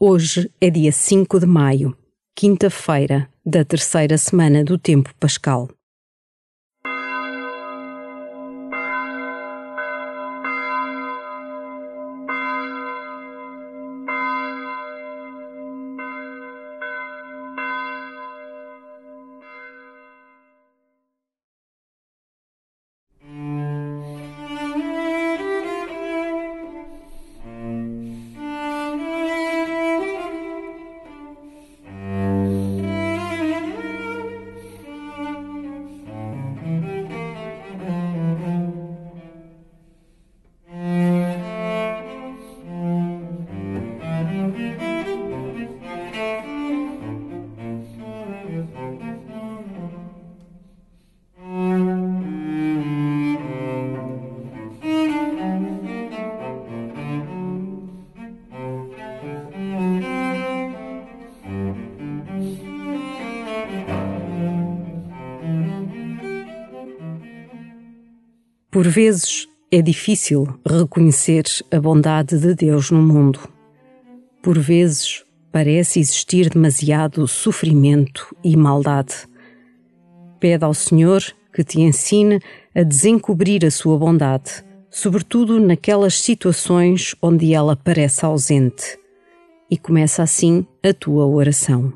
Hoje é dia 5 de maio, quinta-feira da terceira semana do tempo pascal. Por vezes é difícil reconhecer a bondade de Deus no mundo. Por vezes parece existir demasiado sofrimento e maldade. Pede ao Senhor que te ensine a desencobrir a sua bondade, sobretudo naquelas situações onde ela parece ausente. E começa assim a tua oração.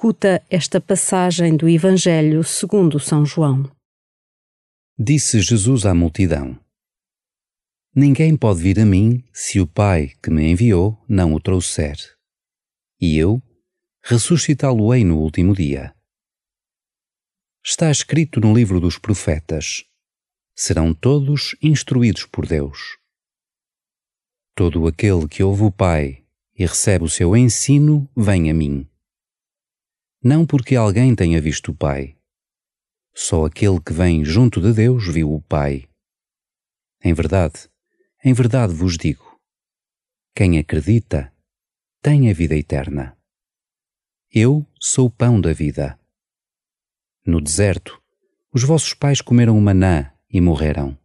Escuta esta passagem do Evangelho segundo São João. Disse Jesus à multidão: Ninguém pode vir a mim se o Pai que me enviou não o trouxer. E eu ressuscitá-lo-ei no último dia. Está escrito no livro dos profetas: serão todos instruídos por Deus. Todo aquele que ouve o Pai e recebe o seu ensino vem a mim não porque alguém tenha visto o Pai. Só aquele que vem junto de Deus viu o Pai. Em verdade, em verdade vos digo: quem acredita tem a vida eterna. Eu sou o pão da vida. No deserto, os vossos pais comeram maná e morreram.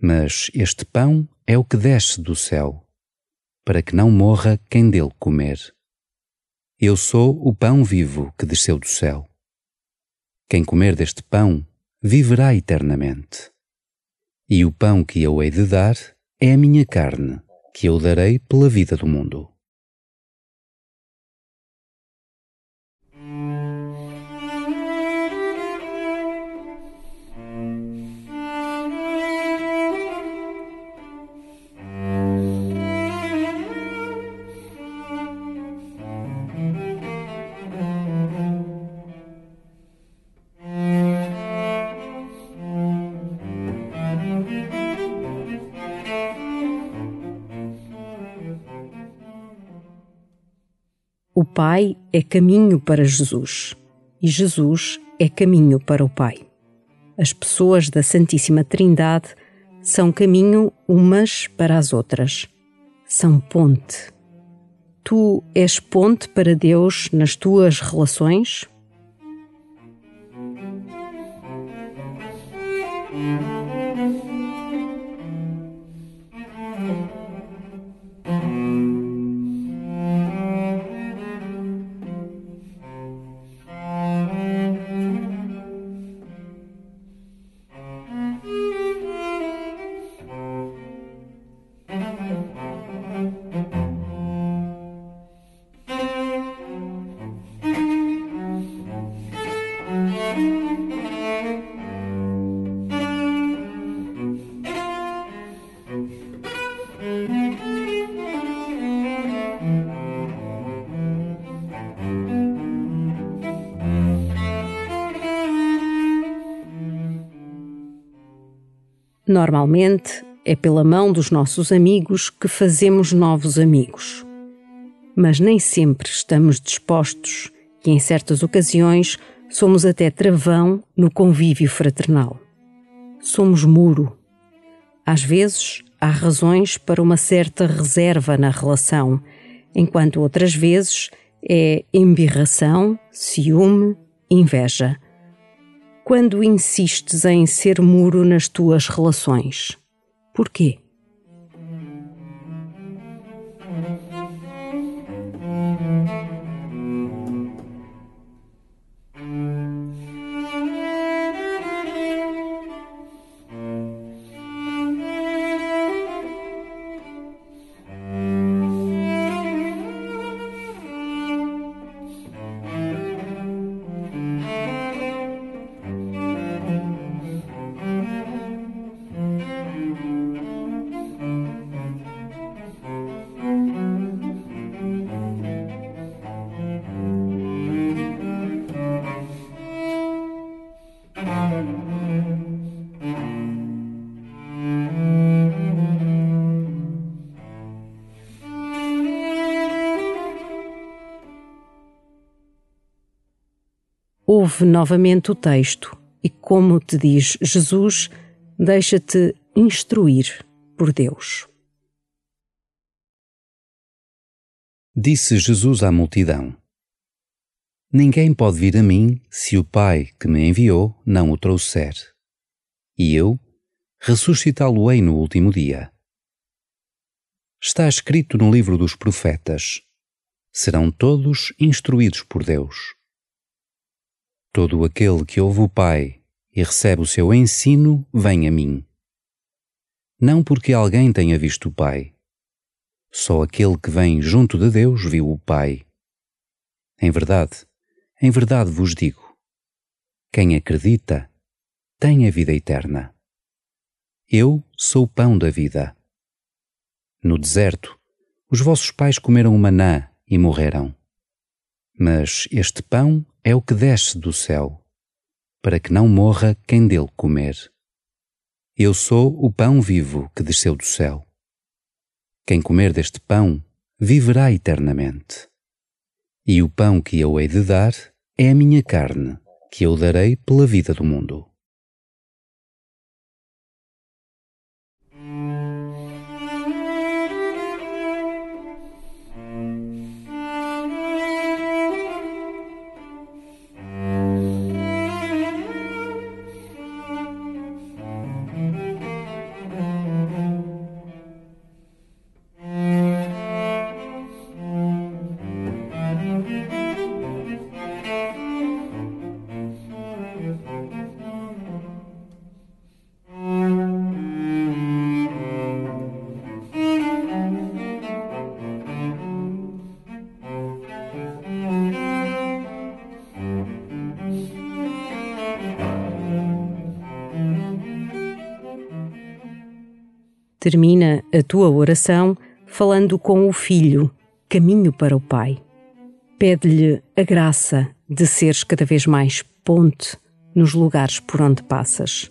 Mas este pão é o que desce do céu, para que não morra quem dele comer. Eu sou o pão vivo que desceu do céu. Quem comer deste pão viverá eternamente. E o pão que eu hei de dar é a minha carne, que eu darei pela vida do mundo. O Pai é caminho para Jesus e Jesus é caminho para o Pai. As pessoas da Santíssima Trindade são caminho umas para as outras. São ponte. Tu és ponte para Deus nas tuas relações? Normalmente é pela mão dos nossos amigos que fazemos novos amigos. Mas nem sempre estamos dispostos e, em certas ocasiões, somos até travão no convívio fraternal. Somos muro. Às vezes, há razões para uma certa reserva na relação, enquanto outras vezes é embirração, ciúme, inveja quando insistes em ser muro nas tuas relações? Porquê? Ouve novamente o texto e, como te diz Jesus, deixa-te instruir por Deus. Disse Jesus à multidão: Ninguém pode vir a mim se o Pai que me enviou não o trouxer. E eu ressuscitá-lo-ei no último dia. Está escrito no livro dos profetas: serão todos instruídos por Deus. Todo aquele que ouve o Pai e recebe o seu ensino vem a mim. Não porque alguém tenha visto o Pai. Só aquele que vem junto de Deus viu o Pai. Em verdade, em verdade vos digo: quem acredita tem a vida eterna. Eu sou o pão da vida. No deserto, os vossos pais comeram o maná e morreram. Mas este pão é o que desce do céu, para que não morra quem dele comer. Eu sou o pão vivo que desceu do céu. Quem comer deste pão viverá eternamente. E o pão que eu hei de dar é a minha carne, que eu darei pela vida do mundo. Termina a tua oração falando com o Filho, caminho para o Pai. Pede-lhe a graça de seres cada vez mais ponte nos lugares por onde passas.